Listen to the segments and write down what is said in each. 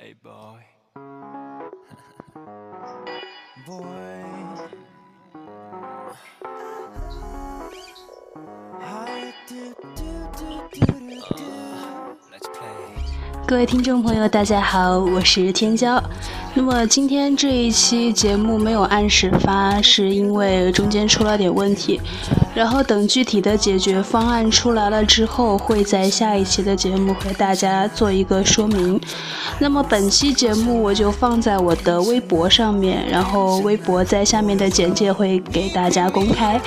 Playboy. boy. How do do do do do do. Let's play. 各位听众朋友，大家好，我是天骄。那么今天这一期节目没有按时发，是因为中间出了点问题。然后等具体的解决方案出来了之后，会在下一期的节目和大家做一个说明。那么本期节目我就放在我的微博上面，然后微博在下面的简介会给大家公开。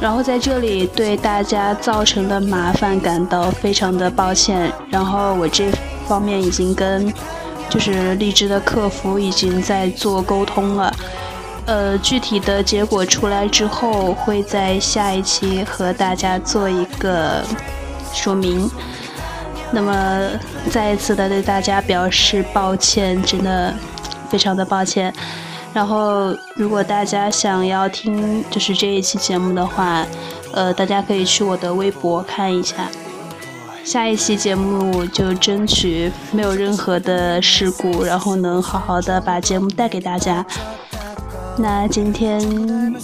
然后在这里对大家造成的麻烦感到非常的抱歉。然后我这方面已经跟就是荔枝的客服已经在做沟通了。呃，具体的结果出来之后，会在下一期和大家做一个说明。那么再一次的对大家表示抱歉，真的非常的抱歉。然后，如果大家想要听就是这一期节目的话，呃，大家可以去我的微博看一下。下一期节目就争取没有任何的事故，然后能好好的把节目带给大家。那今天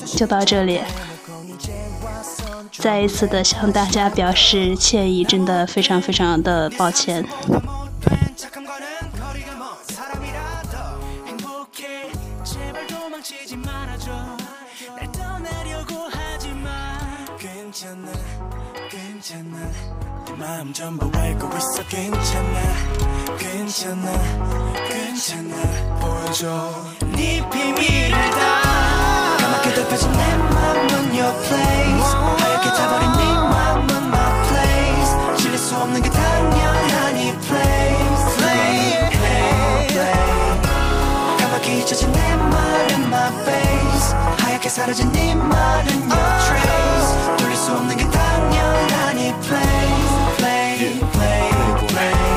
就到这里，再一次的向大家表示歉意，真的非常非常的抱歉。 괜찮아. 마음 전부 알고 있어. 괜찮아. 괜찮아. 괜찮아. 보여줘. 네 비밀을 다 까맣게 덮여진 내 맘은 your place. 하얗게 타버린 네 맘은 my place. 질릴 수 없는 게 당연한 이 place. Play. play 까맣게 잊혀진 내 말은 my face. 하얗게 사라진 네 말은 your trace. 돌릴 수 없는 게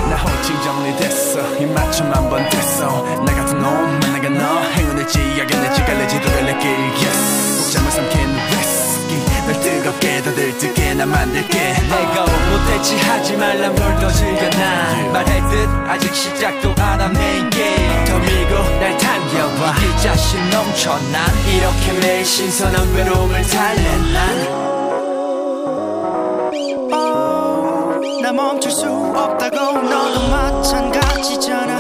나 호칭 정리됐어. 입맞춤 한번 됐어. 나 같은 놈 만나가 너 행운을지 악연을지 갈래지도 갈래길 yes 복잡을 삼킨 위스키 널 뜨겁게 더 들뜨게 나 만들게. 내가 못했지 하지 말란 널더 즐겨 난 말할 듯 아직 시작도 안한 메인 게임 더 밀고 날 당겨봐 이 자신 넘쳐 난. 이렇게 매일 신선한 외로움을 달래 난 멈출 수 없다고 너도 마찬가지잖아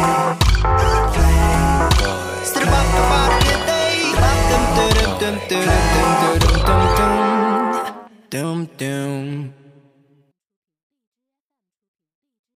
Play, play, play. Strip up the party get they. Up them.